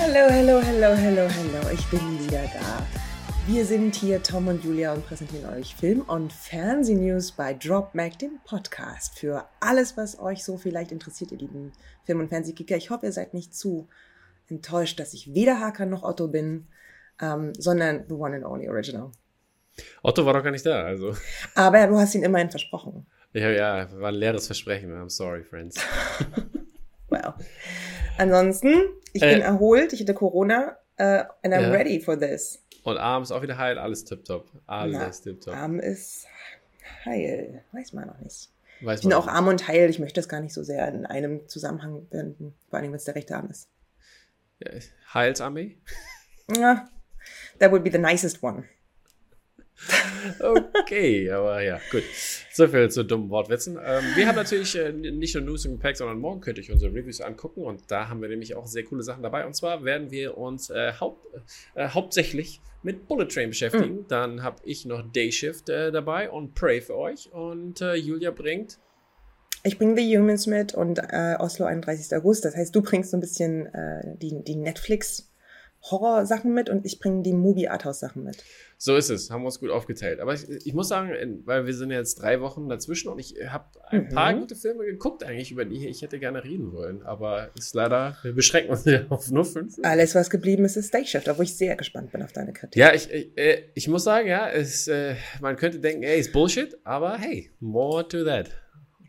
Hallo, hallo, hallo, hallo, hallo. Ich bin wieder da. Wir sind hier Tom und Julia und präsentieren euch Film- und Fernsehnews bei Drop Mac, dem Podcast für alles, was euch so vielleicht interessiert, ihr lieben Film- und Fernsehkicker. Ich hoffe, ihr seid nicht zu enttäuscht, dass ich weder Hakan noch Otto bin, ähm, sondern the one and only original. Otto war doch gar nicht da, also. Aber du hast ihn immerhin versprochen. Ja, ja, war ein leeres Versprechen. I'm sorry, friends. well. Ansonsten, ich Äh. bin erholt, ich hatte Corona, uh, and I'm Ja. ready for this. Und abends auch wieder heil, alles tipptopp. Alles Na, tipptopp. Arm ist heil, weiß man noch nicht. Weiß Ich bin auch arm und heil, ich möchte das gar nicht so sehr in einem Zusammenhang binden, vor allem wenn es der rechte Arm ist. Ja, Heilsarmee? Ja, that would be the nicest one. Okay, aber ja, gut. So viel zu dummen Wortwitzen. Ähm, wir haben natürlich äh, nicht nur News und Gepäck, sondern morgen könnt ihr euch unsere Reviews angucken und da haben wir nämlich auch sehr coole Sachen dabei. Und zwar werden wir uns äh, haupt, äh, hauptsächlich mit Bullet Train beschäftigen. Dann habe ich noch Day Shift äh, dabei und Pray für euch und äh, Julia bringt Ich bringe The Humans mit und äh, Oslo 31. August. Das heißt, du bringst so ein bisschen die, die Netflix-Horror-Sachen mit und ich bringe die Movie-Arthouse-Sachen mit. So ist es, haben wir uns gut aufgeteilt. Aber ich, ich muss sagen, weil wir sind jetzt drei Wochen dazwischen und ich habe ein Mhm. paar gute Filme geguckt, eigentlich, über die ich hätte gerne reden wollen. Aber ist leider, wir beschränken uns ja auf nur fünf. Alles, was geblieben ist, ist Day Shift, wo ich sehr gespannt bin auf deine Kritik. Ja, ich, ich, äh, ich muss sagen, ja, es, äh, man könnte denken, ey, ist Bullshit, aber hey, more to that.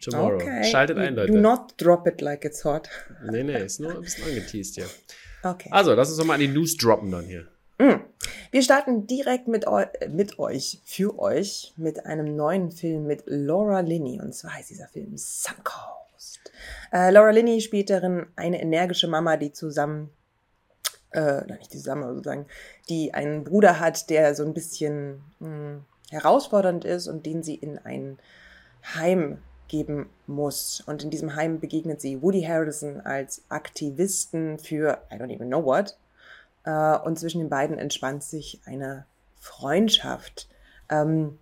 Tomorrow. Okay. Schaltet ein, Do Leute. not drop it like it's hot. Nee, nee, ist nur ein bisschen angeteased hier. Okay. Also, lass uns doch mal an die News droppen dann hier. Mm. Wir starten direkt mit, eu mit euch, für euch, mit einem neuen Film mit Laura Linney. Und zwar heißt dieser Film Suncoast. Äh, Laura Linney spielt darin eine energische Mama, die zusammen, äh, nein, nicht zusammen, aber sozusagen, die einen Bruder hat, der so ein bisschen mh, herausfordernd ist und den sie in ein Heim geben muss. Und in diesem Heim begegnet sie Woody Harrelson als Aktivisten für I don't even know what. Äh, und zwischen den beiden entspannt sich eine Freundschaft. Ähm,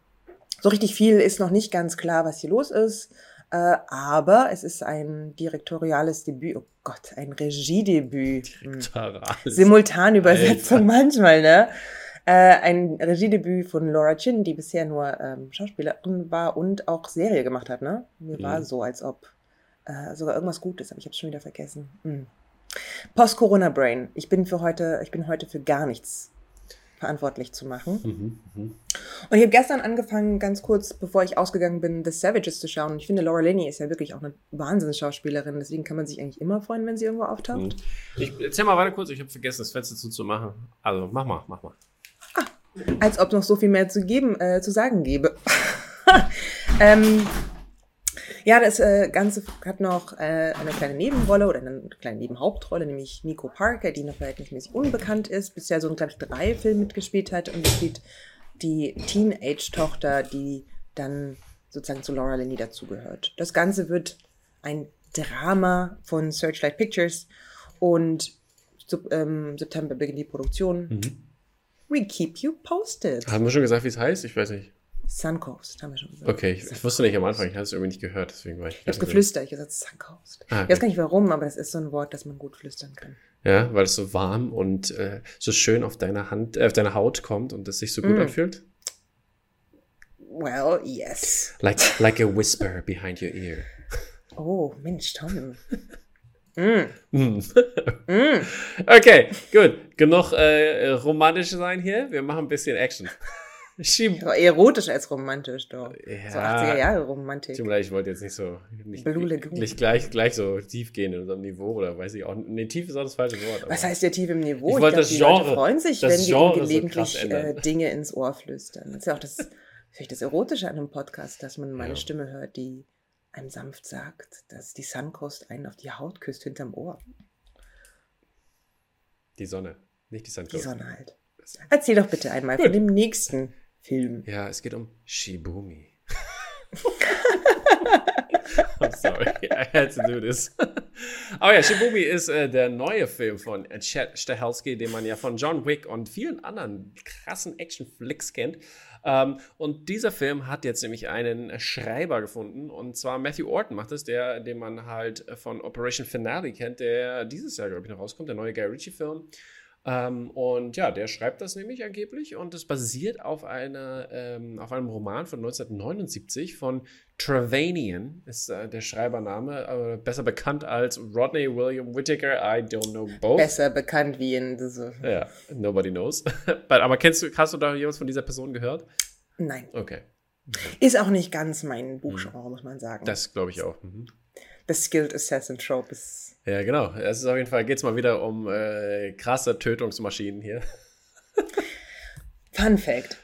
so richtig viel ist noch nicht ganz klar, was hier los ist. Äh, aber es ist ein direktoriales Debüt. Oh Gott, ein Regiedebüt. Hm. Alles. Simultanübersetzung manchmal, ne? Äh, ein Regiedebüt von Laura Chin, die bisher nur ähm, Schauspielerin war und auch Serie gemacht hat, ne? Mir war Mhm. so, als ob äh, sogar irgendwas Gutes, aber ich habe schon wieder vergessen. Hm. Post-Corona-Brain. Ich bin für heute, ich bin heute für gar nichts verantwortlich zu machen. Mhm, mhm. Und ich habe gestern angefangen, ganz kurz, bevor ich ausgegangen bin, The Savages zu schauen. Und ich finde, Laura Linney ist ja wirklich auch eine Wahnsinnsschauspielerin. Deswegen kann man sich eigentlich immer freuen, wenn sie irgendwo auftaucht. Mhm. Ich erzähl mal weiter kurz, ich habe vergessen, das Fenster zuzumachen. Also, mach mal, mach mal. Als ob noch so viel mehr zu geben, äh, zu sagen gäbe. ähm, ja, das äh, Ganze hat noch äh, eine kleine Nebenrolle oder eine kleine Nebenhauptrolle, nämlich Nico Parker, die noch verhältnismäßig unbekannt ist, bisher so glaube ich, drei Filmen mitgespielt hat und spielt die Teenage-Tochter, die dann sozusagen zu Laura Linney dazugehört. Das Ganze wird ein Drama von Searchlight Pictures und ähm, September beginnt die Produktion. Mhm. We keep you posted. Haben wir schon gesagt, wie es heißt? Ich weiß nicht. Suncoast, haben wir schon gesagt. Okay, ich, ich wusste nicht am Anfang, ich hatte es irgendwie nicht gehört, deswegen war ich. Ich habe geflüstert, ich habe gesagt Suncoast. Ah, Ich weiß okay. gar nicht warum, aber das ist so ein Wort, das man gut flüstern kann. Ja, weil es so warm und äh, so schön auf deiner Hand, äh, auf deine Haut kommt und es sich so gut Mm. anfühlt. Well, yes. Like, like a whisper behind your ear. Oh, Mensch, Tom. Mm. Mm. Mm. Okay, gut. Genug äh, romantisch sein hier. Wir machen ein bisschen Action. Aber erotisch als romantisch, doch. Ja. So 80er Jahre Romantik. Tut mir leid, ich wollte jetzt nicht so nicht, nicht gleich, gleich so tief gehen in unserem Niveau oder weiß ich auch. Nee, tief ist auch das falsche Wort. Was heißt der tief im Niveau? Ich wollte glaub, das die Genre- Leute freuen sich, wenn wir Genre ihnen so gelegentlich ändern. äh, Dinge ins Ohr flüstern. Das ist ja auch das, vielleicht das Erotische an einem Podcast, dass man meine Ja. Stimme hört, die einem sanft sagt, dass die Suncoast einen auf die Haut küsst hinterm Ohr. Die Sonne, nicht die Die Sandkurs. Sonne halt. Erzähl doch bitte einmal von dem nächsten Film. Ja, es geht um Shibumi. I'm sorry, I had to do this. Aber ja, Shibumi ist äh, der neue Film von Chad Stahelski, den man ja von John Wick und vielen anderen krassen Action-Flicks kennt. Ähm, und dieser Film hat jetzt nämlich einen Schreiber gefunden. Und zwar Matthew Orton macht es, der, den man halt von Operation Finale kennt, der dieses Jahr, glaube ich, noch rauskommt, der neue Guy Ritchie-Film. Ähm, und ja, der schreibt das nämlich angeblich und es basiert auf, eine, ähm, auf einem Roman von 1979 von Trevanian, ist äh, der Schreibername, äh, besser bekannt als Rodney William Whittaker, I don't know both. Besser bekannt wie in diese. Ja, nobody knows. aber kennst du, hast du da jemals von dieser Person gehört? Nein. Okay. Ist auch nicht ganz mein Buchgenre, mhm. muss man sagen. Das glaube ich auch. Mhm. The Skilled Assassin Trope ist ja, genau. Es ist auf jeden Fall, geht es mal wieder um äh, krasse Tötungsmaschinen hier. Fun Fact.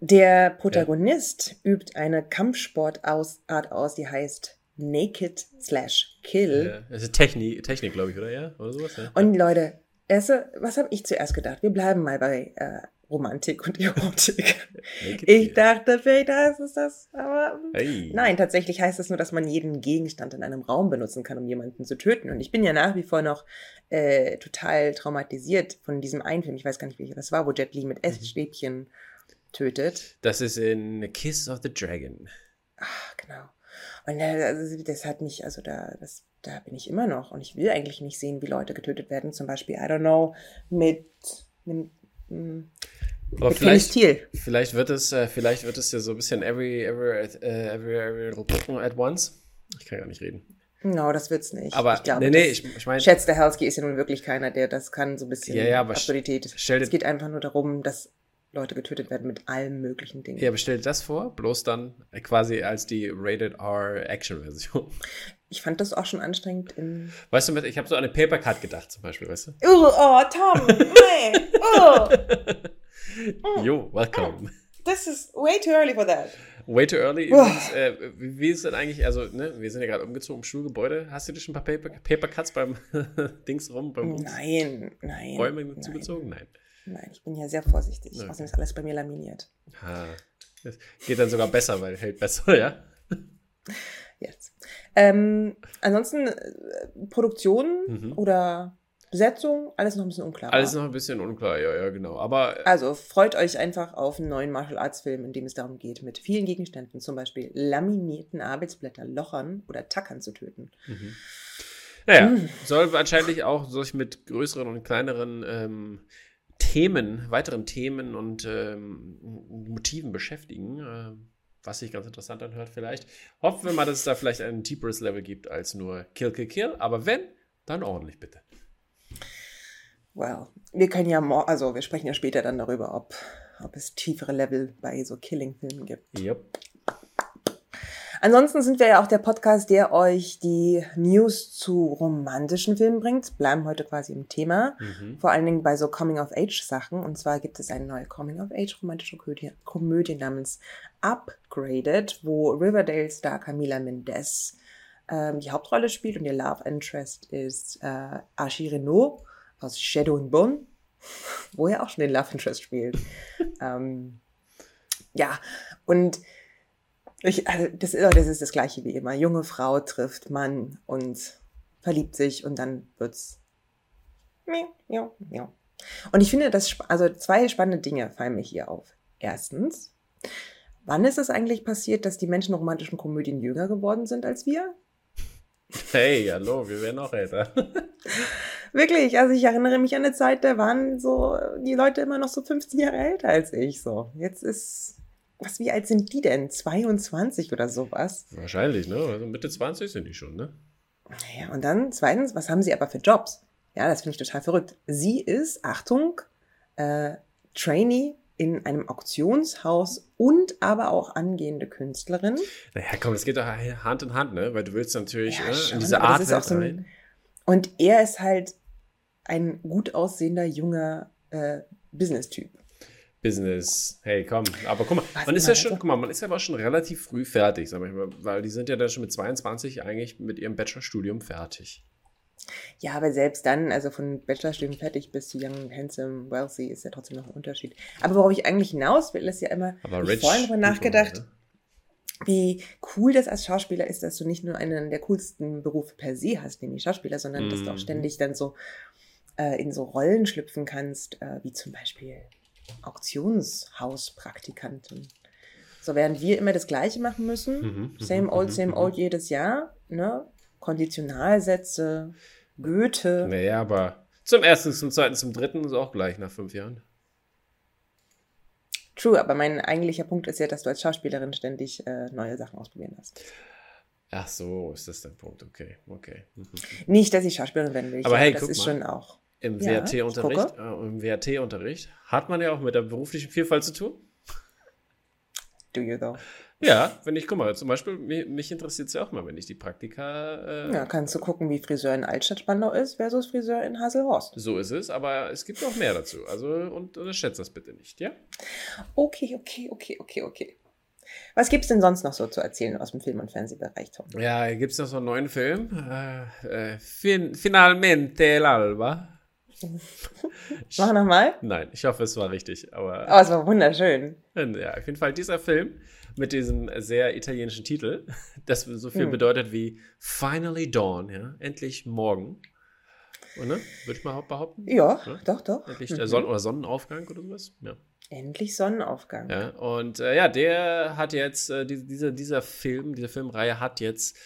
Der Protagonist ja. übt eine Kampfsportart aus, die heißt Naked slash Kill. Ja, das ist Technik, Technik glaube ich, oder? Ja? Oder sowas, ja? Und Leute, was habe ich zuerst gedacht? Wir bleiben mal bei äh, Romantik und Erotik. ich dachte, vielleicht heißt es das, aber hey. nein, tatsächlich heißt es nur, dass man jeden Gegenstand in einem Raum benutzen kann, um jemanden zu töten. Und ich bin ja nach wie vor noch äh, total traumatisiert von diesem einen Film. Ich weiß gar nicht, welcher das war, wo Jet Li mit mhm. Essstäbchen tötet. Das ist in Kiss of the Dragon. Ach, genau. Und also, das hat mich, also da, das, da bin ich immer noch. Und ich will eigentlich nicht sehen, wie Leute getötet werden. Zum Beispiel, I don't know, mit, mit aber vielleicht, vielleicht wird es, äh, vielleicht wird es ja so ein bisschen every, every, uh, every, every at once. Ich kann gar nicht reden. No, das wird's nicht. Aber ich glaube, nee, nee, ich, ich meine. Schätz Stahelski ist ja nun wirklich keiner, der das kann, so ein bisschen ja, ja, aber Absurdität. Stell es geht einfach nur darum, dass Leute getötet werden mit allen möglichen Dingen. Ja, aber stell dir das vor, bloß dann quasi als die Rated R Action-Version. Ich fand das auch schon anstrengend in. Weißt du, ich habe so an eine Paper Cut gedacht, zum Beispiel, weißt du? Oh, oh Tom, nee, oh. Jo, welcome. This is way too early for that. Way too early. Übrigens, äh, wie ist denn eigentlich, also, ne, wir sind ja gerade umgezogen im Schulgebäude. Hast du dir schon ein paar Paper, Paper Cuts beim Dings rum? Beim nein, nein. Räume nein. zugezogen? Nein. Nein, ich bin ja sehr vorsichtig. Okay. Außerdem ist alles bei mir laminiert. Ha. Das geht dann sogar besser, weil hält besser, ja? Jetzt. Ähm, ansonsten äh, Produktion mhm. oder Besetzung, alles noch ein bisschen unklar. Alles noch ein bisschen unklar, ja, ja, genau. Aber. Äh, also freut euch einfach auf einen neuen Martial Arts Film, in dem es darum geht, mit vielen Gegenständen, zum Beispiel laminierten Arbeitsblätter, Lochern oder Tackern zu töten. Mhm. Naja, mhm. soll wahrscheinlich auch sich mit größeren und kleineren ähm, Themen, weiteren Themen und ähm, Motiven beschäftigen. Äh, was sich ganz interessant anhört, vielleicht. Hoffen wir mal, dass es da vielleicht ein tieferes Level gibt als nur Kill, Kill, Kill. Aber wenn, dann ordentlich bitte. Well, wir können ja, also wir sprechen ja später dann darüber, ob, ob es tiefere Level bei so Killing-Filmen gibt. Yep. Ansonsten sind wir ja auch der Podcast, der euch die News zu romantischen Filmen bringt. Bleiben heute quasi im Thema. Mhm. Vor allen Dingen bei so Coming-of-Age-Sachen. Und zwar gibt es eine neue Coming-of-Age-romantische Komödie, Komödie namens Upgraded, wo Riverdale-Star Camila Mendez ähm, die Hauptrolle spielt und ihr Love Interest ist äh, Archie Renault aus Shadow and Bone, wo er auch schon den Love Interest spielt. ähm, ja, und ich, also das, ist, das ist das gleiche wie immer. Junge Frau trifft Mann und verliebt sich und dann wird's. Ja, ja. Und ich finde, das, also zwei spannende Dinge fallen mir hier auf. Erstens, wann ist es eigentlich passiert, dass die Menschen romantischen Komödien jünger geworden sind als wir? Hey, hallo, wir werden auch älter. Wirklich, also ich erinnere mich an eine Zeit, da waren so die Leute immer noch so 15 Jahre älter als ich. So, jetzt ist, was, wie alt sind die denn? 22 oder sowas? Wahrscheinlich, ne? Also Mitte 20 sind die schon, ne? Ja, und dann zweitens, was haben sie aber für Jobs? Ja, das finde ich total verrückt. Sie ist, Achtung, äh, Trainee in einem Auktionshaus und aber auch angehende Künstlerin. Naja, komm, das geht doch Hand in Hand, ne? Weil du willst natürlich ja, ne? in diese Art so ein, Und er ist halt ein gut aussehender junger äh, Business-Typ. Business, hey, komm, aber guck mal, Was man ist ja schon, guck mal, man ist ja aber schon relativ früh fertig, sag ich mal, weil die sind ja dann schon mit 22 eigentlich mit ihrem Bachelorstudium fertig. Ja, aber selbst dann, also von Bachelorstudium fertig bis zu Young, Handsome, Wealthy ist ja trotzdem noch ein Unterschied. Aber worauf ich eigentlich hinaus will, ist ja immer, aber ich vorhin darüber nachgedacht, ne? wie cool das als Schauspieler ist, dass du nicht nur einen der coolsten Berufe per se hast, nämlich Schauspieler, sondern mm. dass du auch mhm. ständig dann so äh, in so Rollen schlüpfen kannst, äh, wie zum Beispiel Auktionshauspraktikantin. So während wir immer das Gleiche machen müssen, Mhm, same mhm, old, mhm, same mhm. old jedes Jahr, ne? Konditionalsätze, Goethe. Naja, aber zum ersten, zum zweiten, zum dritten ist auch gleich nach fünf Jahren. True, aber mein eigentlicher Punkt ist ja, dass du als Schauspielerin ständig äh, neue Sachen ausprobieren hast. Ach so, ist das dein Punkt? Okay, okay. Mhm. Nicht, dass ich Schauspielerin werden will. Ich Aber hey, das guck ist mal. schon auch. Im Ja, WRT-Unterricht, äh, im WRT-Unterricht hat man ja auch mit der beruflichen Vielfalt zu tun. Do you though? Ja, wenn ich, guck mal, zum Beispiel, mich, mich interessiert es ja auch mal, wenn ich die Praktika. Äh, Ja, kannst du gucken, wie Friseur in Altstadt-Spandau ist versus Friseur in Haselhorst. So ist es, aber es gibt noch mehr dazu. Also, und unterschätzt das bitte nicht, ja? Okay, okay, okay, okay, okay. Was gibt's denn sonst noch so zu erzählen aus dem Film- und Fernsehbereich, Tom? Ja, gibt es noch so einen neuen Film. Äh, äh, fin Finalmente el Alba. Mach nochmal. Nein, ich hoffe, es war richtig, aber. Oh, es war wunderschön. Ja, auf jeden Fall dieser Film mit diesem sehr italienischen Titel, das so viel Hm. bedeutet wie Finally Dawn, ja, endlich morgen. Und, ne? Würde ich mal behaupten? Ja, Ja. doch, doch. Endlich Mhm. der Sonn oder Sonnenaufgang oder sowas? Ja. Endlich Sonnenaufgang. ja. Und äh, ja, der hat jetzt, äh, die, diese, dieser Film, diese Filmreihe hat jetzt,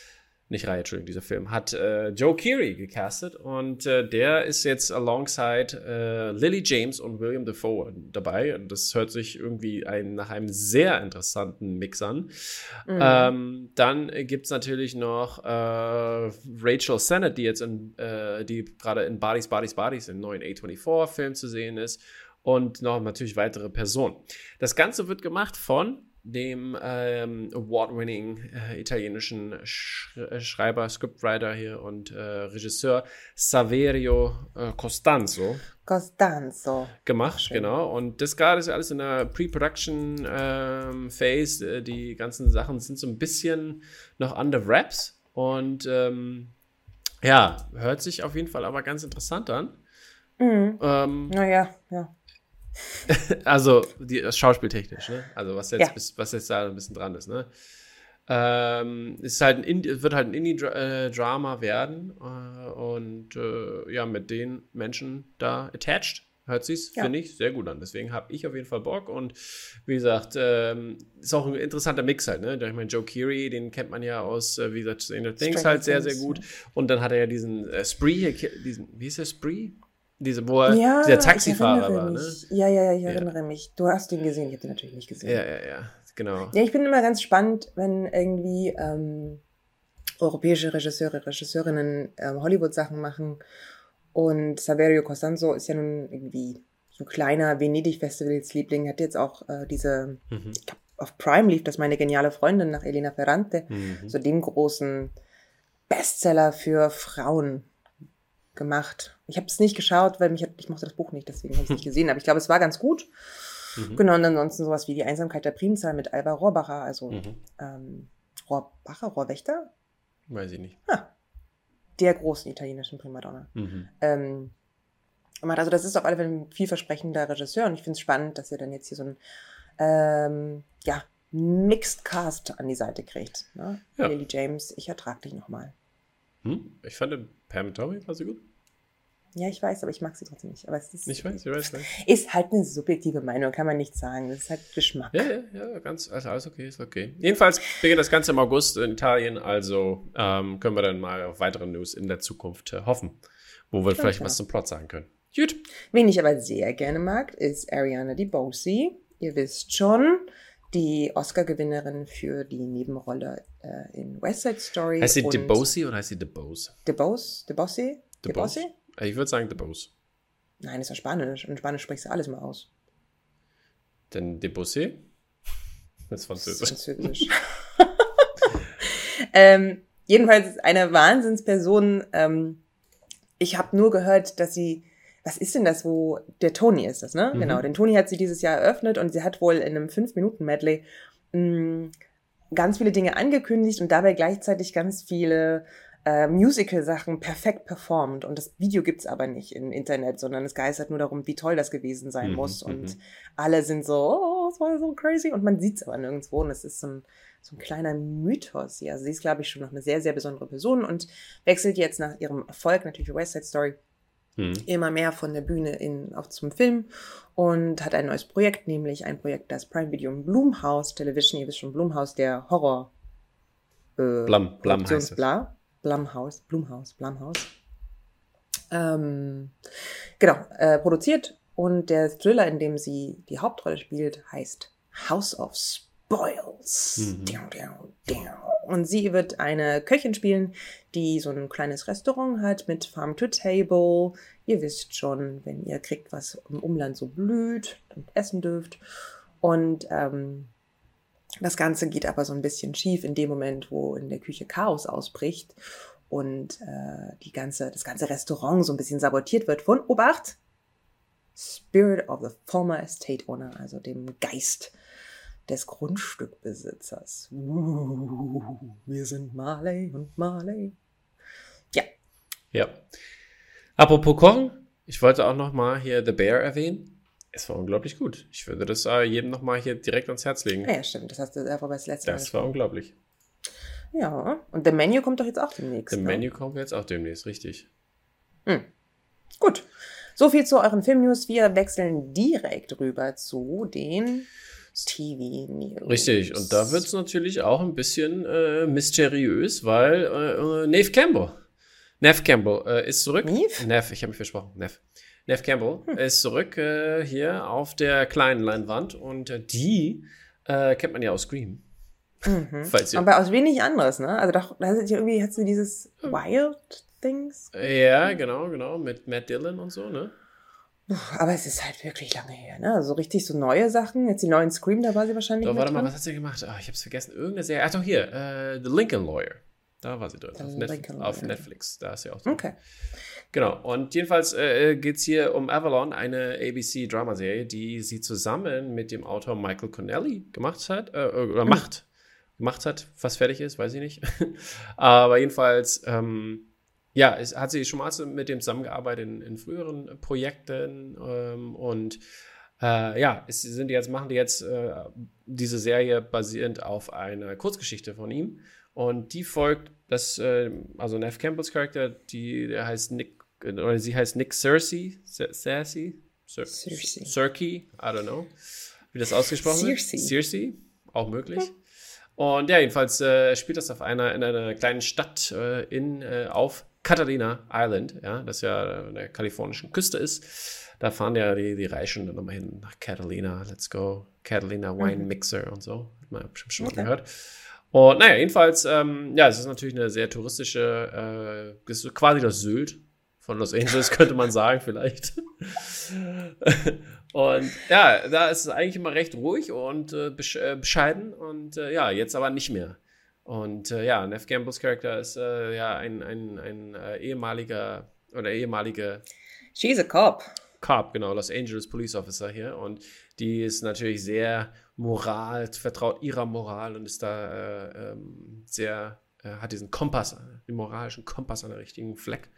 nicht Reihe, Entschuldigung, dieser Film, hat äh, Joe Keery gecastet und äh, der ist jetzt alongside äh, Lily James und William Defoe dabei. Und das hört sich irgendwie ein, nach einem sehr interessanten Mix an. Mhm. Ähm, dann gibt es natürlich noch äh, Rachel Sennett, die jetzt in, äh, die gerade in Bodies, Bodies, Bodies im neuen A24-Film zu sehen ist. Und noch natürlich weitere Personen. Das Ganze wird gemacht von dem ähm, award-winning äh, italienischen Sch äh, Schreiber, Scriptwriter hier und äh, Regisseur Saverio äh, Costanzo Costanzo. gemacht, Schön. genau. Und das gerade ist alles in der Pre-Production ähm, Phase. Äh, Die ganzen Sachen sind so ein bisschen noch under wraps. Und ähm, ja, hört sich auf jeden Fall aber ganz interessant an. Mhm. Ähm, Naja, ja. also die, das schauspieltechnisch, ne? Also was jetzt, Ja. bis, was jetzt da ein bisschen dran ist, ne? Ähm, ist halt ein Indie, wird halt ein Indie-Drama werden äh, und äh, ja, mit den Menschen da attached. Hört sich's, Ja. finde ich, sehr gut an. Deswegen habe ich auf jeden Fall Bock und wie gesagt, ähm, ist auch ein interessanter Mix halt, ne? Ich meine, Joe Keery, den kennt man ja aus, äh, wie gesagt, Stranger Things Stranger halt sehr, sehr Things, gut. Und dann hat er ja diesen äh, Spree, hier, diesen, wie ist der Spree? Diese, wo er, Ja, dieser Taxifahrer war, ne? Ja, ja, ja, ich Ja. erinnere mich. Du hast ihn gesehen, ich habe den natürlich nicht gesehen. Ja, ja, ja, genau. Ja, ich bin immer ganz spannend, wenn irgendwie ähm, europäische Regisseure, Regisseurinnen ähm, Hollywood-Sachen machen. Und Saverio Costanzo ist ja nun irgendwie so ein kleiner Venedig-Festivals-Liebling. Hat jetzt auch äh, diese, Mhm. ich glaube, auf Prime lief das meine geniale Freundin nach Elena Ferrante, Mhm. so dem großen Bestseller für Frauen gemacht. Ich habe es nicht geschaut, weil mich hat, ich mochte das Buch nicht, deswegen habe ich es nicht gesehen. Aber ich glaube, es war ganz gut. Mhm. Genau, und ansonsten sowas wie die Einsamkeit der Primzahl mit Alba Rohrbacher, also Mhm. ähm, Rohrbacher, Rohrwächter, Weiß ich nicht. der großen italienischen Primadonna. Mhm. Ähm, also das ist auf alle Fälle ein vielversprechender Regisseur und ich finde es spannend, dass er dann jetzt hier so ein ähm, ja, Mixed Cast an die Seite kriegt. Ne? Ja. Lily James, ich ertrag dich nochmal. Hm? Ich fand Tommy war sie gut. Ja, ich weiß, aber ich mag sie trotzdem nicht. Aber es ist, Ich weiß, ich weiß. Ne? ist halt eine subjektive Meinung, kann man nicht sagen. Das ist halt Geschmack. Ja, ja, ja, ganz, also alles okay, ist okay. Jedenfalls beginnt das Ganze im August in Italien, also ähm, können wir dann mal auf weitere News in der Zukunft äh, hoffen, wo wir vielleicht klar. was zum Plot sagen können. Gut. Wen ich aber sehr gerne mag, ist Ariana DeBose. Ihr wisst schon, die Oscar-Gewinnerin für die Nebenrolle äh, in West Side Story. Heißt sie DeBose oder heißt sie DeBose? DeBose? DeBose? DeBose? DeBose? Äh, Ich würde sagen DeBose. Nein, ist ja Spanisch. Und in Spanisch sprichst du alles mal aus. Denn DeBose? Das ist Das ist Französisch. Französisch. ähm, jedenfalls eine Wahnsinnsperson. Ähm, ich habe nur gehört, dass sie, was ist denn das, wo der Tony ist das, ne? Mhm. Genau, den Tony hat sie dieses Jahr eröffnet und sie hat wohl in einem 5-Minuten-Medley mh, ganz viele Dinge angekündigt und dabei gleichzeitig ganz viele äh, Musical-Sachen perfekt performt. Und das Video gibt's aber nicht im Internet, sondern es geistert nur darum, wie toll das gewesen sein Mhm, muss. mhm. Und alle sind so, oh, es war so crazy. Und man sieht's aber nirgendwo. Und es ist so ein, so ein kleiner Mythos hier. Also sie ist, glaube ich, schon noch eine sehr, sehr besondere Person und wechselt jetzt nach ihrem Erfolg natürlich West Side Story Hm. immer mehr von der Bühne in, auf zum Film und hat ein neues Projekt, nämlich ein Projekt, das Prime Video und Blumhouse Television, ihr wisst schon, Blumhouse, der Horror äh, Blum, Blum heißt es. Bla, Blumhouse, Blumhouse, Blumhouse. Ähm, genau, äh, produziert und der Thriller, in dem sie die Hauptrolle spielt, heißt House of Spoils. Mhm. Diau, diau, diau. Und sie wird eine Köchin spielen, die so ein kleines Restaurant hat mit Farm to Table. Ihr wisst schon, wenn ihr kriegt, was im Umland so blüht und essen dürft. Und ähm, das Ganze geht aber so ein bisschen schief in dem Moment, wo in der Küche Chaos ausbricht und äh, die ganze, das ganze Restaurant so ein bisschen sabotiert wird von Obacht. Spirit of the former estate owner, also dem Geist des Grundstückbesitzers. Uh, wir sind Marley und Marley. Ja, Ja. Apropos Kochen, ich wollte auch noch mal hier The Bear erwähnen. Es war unglaublich gut. Ich würde das äh, jedem noch mal hier direkt ans Herz legen. ah, ja, stimmt. Das hast du einfach das letzte Mal Das war unglaublich. Ja, und der Menu kommt doch jetzt auch demnächst. Im ne? Menü kommen wir jetzt auch demnächst, richtig. Gut. So viel zu euren Filmnews. Wir wechseln direkt rüber zu den TV-News. Richtig. Und da wird es natürlich auch ein bisschen äh, mysteriös, weil äh, äh, Neve Campbell, Nev Campbell äh, ist zurück. Neve? Nev, ich habe mich versprochen. Nev. Nev Campbell ist zurück äh, hier auf der kleinen Leinwand und äh, die äh, kennt man ja aus Scream. Mhm. Falls ihr, Aber aus wenig anderes, ne? Also doch, da hat ja irgendwie hast du dieses Wild Things. ja, genau, genau, mit Matt Dillon und so, ne? Aber es ist halt wirklich lange her, ne? Also so richtig so neue Sachen. Jetzt die neuen Scream, da war sie wahrscheinlich mit warte mal, was hat sie gemacht? Ah, ich hab's vergessen. Irgendeine Serie. Ach doch, hier. Äh, The Lincoln Lawyer. Da war sie drin. Auf, Netf auf. Netflix. Da ist sie auch drin. Okay. Genau. Und jedenfalls äh, geht es hier um Avalon, eine ABC-Dramaserie, die sie zusammen mit dem Autor Michael Connelly gemacht hat, äh, oder macht. Gemacht hat, fast fertig ist, weiß ich nicht. Aber jedenfalls, ähm, ja, es hat sie schon mal mit dem zusammengearbeitet in, in früheren Projekten ähm, und äh, ja, es sind jetzt, machen die jetzt äh, diese Serie basierend auf einer Kurzgeschichte von ihm. Und die folgt, das, äh, also Nev Campbells Charakter, die, der heißt Nick, oder sie heißt Nick Cersei, Ce- Cersei? Cer- Cersei. Circe, I don't know, wie das ausgesprochen wird. Cersei. Cersei, auch möglich. Und ja, jedenfalls äh, spielt das auf einer, in einer kleinen Stadt äh, in, äh, auf Catalina Island, ja, das ja an der kalifornischen Küste ist. Da fahren ja die, die Reichen dann nochmal hin nach Catalina, let's go, Catalina Wine Mixer und so. Hat man bestimmt schon mal Okay. gehört. Und naja, jedenfalls, ähm, ja, es ist natürlich eine sehr touristische, äh, ist quasi das Sylt von Los Angeles, könnte man sagen, vielleicht. und ja, da ist es eigentlich immer recht ruhig und äh, äh, bescheiden und äh, ja, jetzt aber nicht mehr. Und äh, ja, Nev Campbells Charakter ist äh, ja ein, ein, ein äh, ehemaliger oder ehemalige She's a cop. Cop, genau, Los Angeles Police Officer hier. Und die ist natürlich sehr moral, vertraut ihrer Moral und ist da äh, ähm, sehr, äh, hat diesen Kompass, den moralischen Kompass an der richtigen Fleck.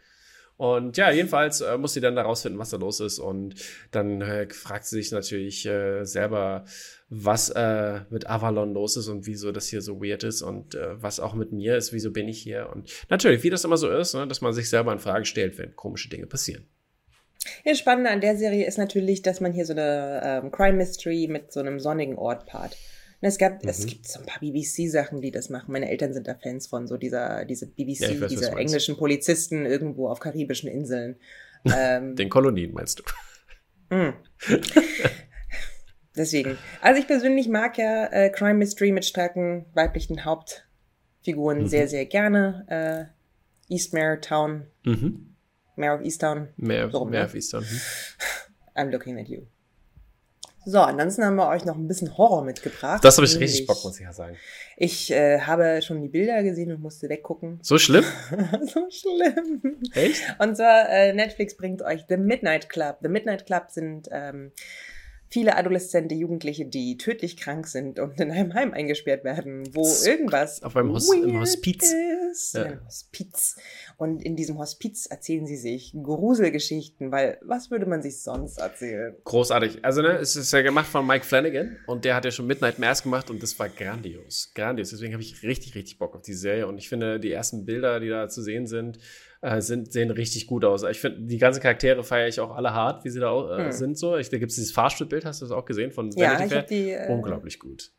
Und ja, jedenfalls äh, muss sie dann da rausfinden, was da los ist. Und dann äh, fragt sie sich natürlich äh, selber, was äh, mit Avalon los ist und wieso das hier so weird ist und äh, was auch mit mir ist, wieso bin ich hier. Und natürlich, wie das immer so ist, ne, dass man sich selber in Frage stellt, wenn komische Dinge passieren. Ja, Spannende an der Serie ist natürlich, dass man hier so eine ähm, Crime Mystery mit so einem sonnigen Ort paart. Und es, gab, es Mhm. gibt so ein paar BBC-Sachen, die das machen. Meine Eltern sind da Fans von, so dieser, diese BBC, Ja, weiß, diese englischen Polizisten irgendwo auf karibischen Inseln. Ähm, Den Kolonien meinst du? Mm. Deswegen. Also ich persönlich mag ja äh, Crime Mystery mit starken weiblichen Hauptfiguren Mhm. sehr, sehr gerne. Äh, Eastmere Town, Mhm. Mare of Easttown, Mehr, So rum, mehr ne? auf Eastern. Hm. I'm looking at you. So, ansonsten haben wir euch noch ein bisschen Horror mitgebracht. Das habe ich richtig Bock, muss ich ja sagen. Ich äh, habe schon die Bilder gesehen und musste weggucken. So schlimm? so schlimm. Echt? Und zwar, äh, Netflix bringt euch The Midnight Club. The Midnight Club sind ähm, viele adoleszente Jugendliche, die tödlich krank sind und in einem Heim eingesperrt werden, wo irgendwas auf einem Hos im Hospiz. ist. Ja. In einem Hospiz. Und in diesem Hospiz erzählen sie sich Gruselgeschichten, weil was würde man sich sonst erzählen? Großartig. Also, ne, es ist ja gemacht von Mike Flanagan und der hat ja schon Midnight Mass gemacht und das war grandios. Grandios. Deswegen habe ich richtig, richtig Bock auf die Serie und ich finde, die ersten Bilder, die da zu sehen sind, äh, sind, sehen richtig gut aus. Ich finde, die ganzen Charaktere feiere ich auch alle hart, wie sie da äh, hm. sind. So. Ich, da gibt es dieses Fahrstuhlbild, hast du das auch gesehen? Von ja, ich die. Äh, Unglaublich gut.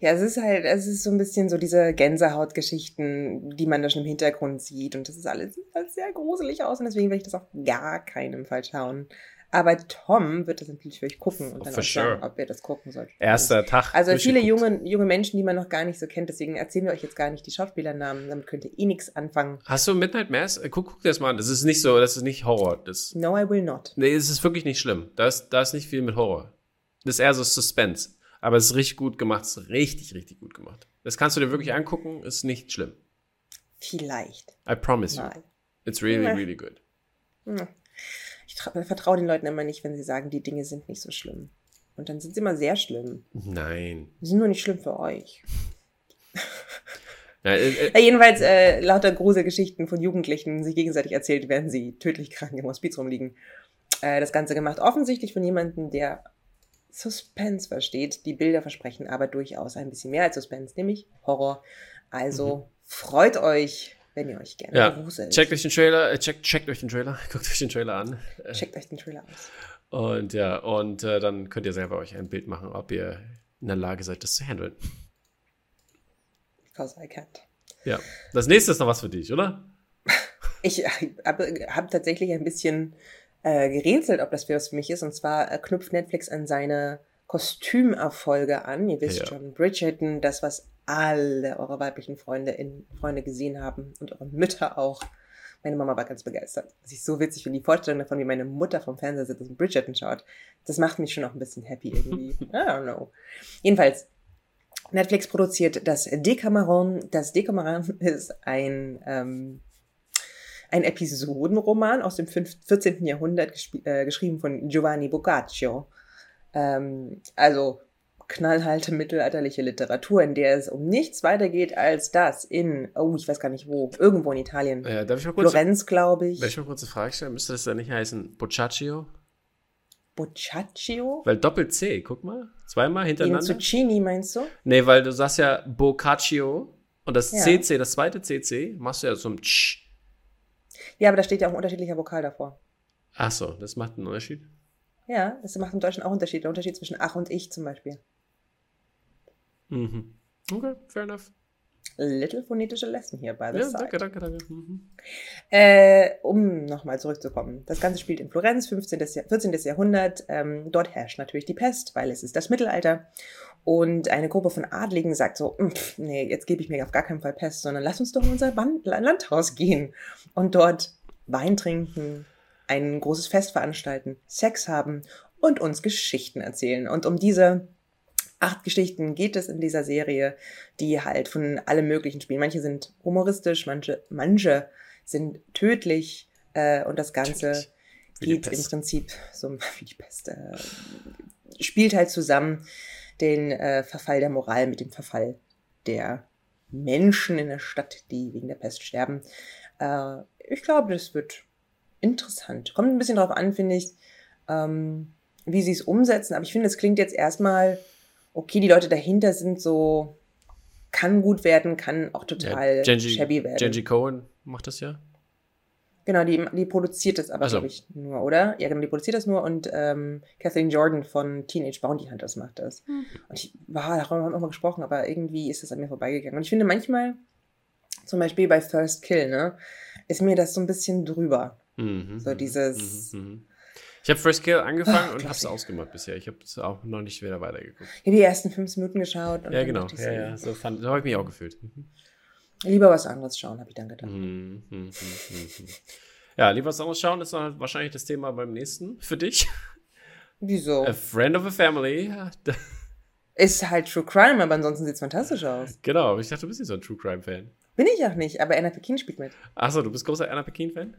Ja, es ist halt, es ist so ein bisschen so diese Gänsehautgeschichten, die man da schon im Hintergrund sieht. Und das ist alles sieht halt sehr gruselig aus und deswegen will ich das auf gar keinen Fall schauen. Aber Tom wird das natürlich für euch gucken und dann For auch sagen, ob ihr das gucken sollt. Erster Tag. Also viele junge, junge Menschen, die man noch gar nicht so kennt, deswegen erzählen wir euch jetzt gar nicht die Schauspielernamen, damit könnt ihr eh nichts anfangen. Hast du Midnight Mass? Äh, guck, guck dir das mal an. Das ist nicht so, das ist nicht Horror. Das, no, I will not. Nee, es ist wirklich nicht schlimm. Da ist, da ist nicht viel mit Horror. Das ist eher so Suspense. Aber es ist richtig gut gemacht. Es ist richtig, richtig gut gemacht. Das kannst du dir wirklich angucken, ist nicht schlimm. Vielleicht. I promise you. Nein. It's really, really good. Hm vertraue den Leuten immer nicht, wenn sie sagen, die Dinge sind nicht so schlimm. Und dann sind sie immer sehr schlimm. Nein. Sie sind nur nicht schlimm für euch. Ja, äh, äh, ja, jedenfalls äh, lauter Gruselgeschichten von Jugendlichen sich gegenseitig erzählt, während sie tödlich krank im Hospiz rumliegen. Äh, das Ganze gemacht offensichtlich von jemandem, der Suspense versteht. Die Bilder versprechen aber durchaus ein bisschen mehr als Suspense, nämlich Horror. Also mhm. freut euch wenn ihr euch gerne ja. gruselt. Checkt euch den Trailer, äh, checkt, checkt euch den Trailer, guckt euch den Trailer an. Checkt euch den Trailer aus. Und ja, und äh, dann könnt ihr selber euch ein Bild machen, ob ihr in der Lage seid, das zu handeln. Because I can't. Ja. Das nächste ist noch was für dich, oder? ich habe hab tatsächlich ein bisschen äh, gerätselt, ob das für was für mich ist. Und zwar äh, knüpft Netflix an seine Kostümerfolge an. Ihr wisst ja. schon, Bridgerton, das, was alle eure weiblichen Freunde in Freunde gesehen haben und eure Mütter auch. Meine Mama war ganz begeistert. Was ich so witzig finde, die Vorstellung davon, wie meine Mutter vom Fernseher sitzt und Bridgerton schaut, das macht mich schon auch ein bisschen happy irgendwie. I don't know. Jedenfalls, Netflix produziert das Decameron. Das Decameron ist ein, ähm, ein Episodenroman aus dem 14. Jahrhundert, äh, geschrieben von Giovanni Boccaccio. Ähm, also knallhalte mittelalterliche Literatur, in der es um nichts weiter geht als das in, oh, ich weiß gar nicht wo, irgendwo in Italien. Ja, darf ich mal kurz, Florenz, glaube ich. Darf ich mal kurz eine Frage stellen? Müsste das dann nicht heißen Boccaccio? Boccaccio? Weil Doppel-C, guck mal. Zweimal hintereinander. In Zucchini meinst du? Nee, weil du sagst ja Boccaccio und das ja. CC, das zweite CC, machst du ja so ein Tsch. Ja, aber da steht ja auch ein unterschiedlicher Vokal davor. Ach so, das macht einen Unterschied? Ja, das macht im Deutschen auch Unterschied. Der Unterschied zwischen Ach und Ich zum Beispiel. Mhm. Okay, fair enough. Little phonetische Lesson hier bei the Ja, danke, danke, danke. Mhm. Äh, um nochmal zurückzukommen. Das Ganze spielt in Florenz, 15. Jahr, 14. Jahrhundert. Ähm, dort herrscht natürlich die Pest, weil es ist das Mittelalter. Und eine Gruppe von Adligen sagt so, pff, nee, jetzt gebe ich mir auf gar keinen Fall Pest, sondern lass uns doch in unser Band Landhaus gehen und dort Wein trinken, ein großes Fest veranstalten, Sex haben und uns Geschichten erzählen. Und um diese acht Geschichten geht es in dieser Serie, die halt von allem Möglichen spielen. Manche sind humoristisch, manche, manche sind tödlich äh, und das Ganze geht im Prinzip so wie die Pest. Äh, spielt halt zusammen den äh, Verfall der Moral mit dem Verfall der Menschen in der Stadt, die wegen der Pest sterben. Äh, ich glaube, das wird interessant. Kommt ein bisschen drauf an, finde ich, ähm, wie sie es umsetzen. Aber ich finde, es klingt jetzt erstmal okay, die Leute dahinter sind so, kann gut werden, kann auch total ja, Genji, shabby werden. Genji Cohen macht das ja. Genau, die, die produziert das aber, also. glaube ich, nur, oder? Ja, genau, die produziert das nur und ähm, Kathleen Jordan von Teenage Bounty Hunters macht das. Mhm. Und ich, war, darüber haben wir auch mal gesprochen, aber irgendwie ist das an mir vorbeigegangen. Und ich finde manchmal, zum Beispiel bei First Kill, ne, ist mir das so ein bisschen drüber. Mhm, so dieses, mhm, mhm. Ich habe First Kill angefangen oh, und habe es ausgemacht bisher. Ich habe es auch noch nicht wieder weitergeguckt. Ich habe die ersten fünf Minuten geschaut. ja, genau. Ja, ja, so, so habe ich mich auch gefühlt. Mhm. Lieber was anderes schauen, habe ich dann gedacht. Mhm, mh, mh, mh. Ja, lieber was anderes schauen ist dann wahrscheinlich das Thema beim nächsten für dich. Wieso? A Friend of a Family. Ist halt True Crime, aber ansonsten sieht es fantastisch aus. Genau, ich dachte, du bist nicht so ein True Crime-Fan. Bin ich auch nicht, aber Anna Pekin spielt mit. Achso, du bist großer Anna Pekin-Fan?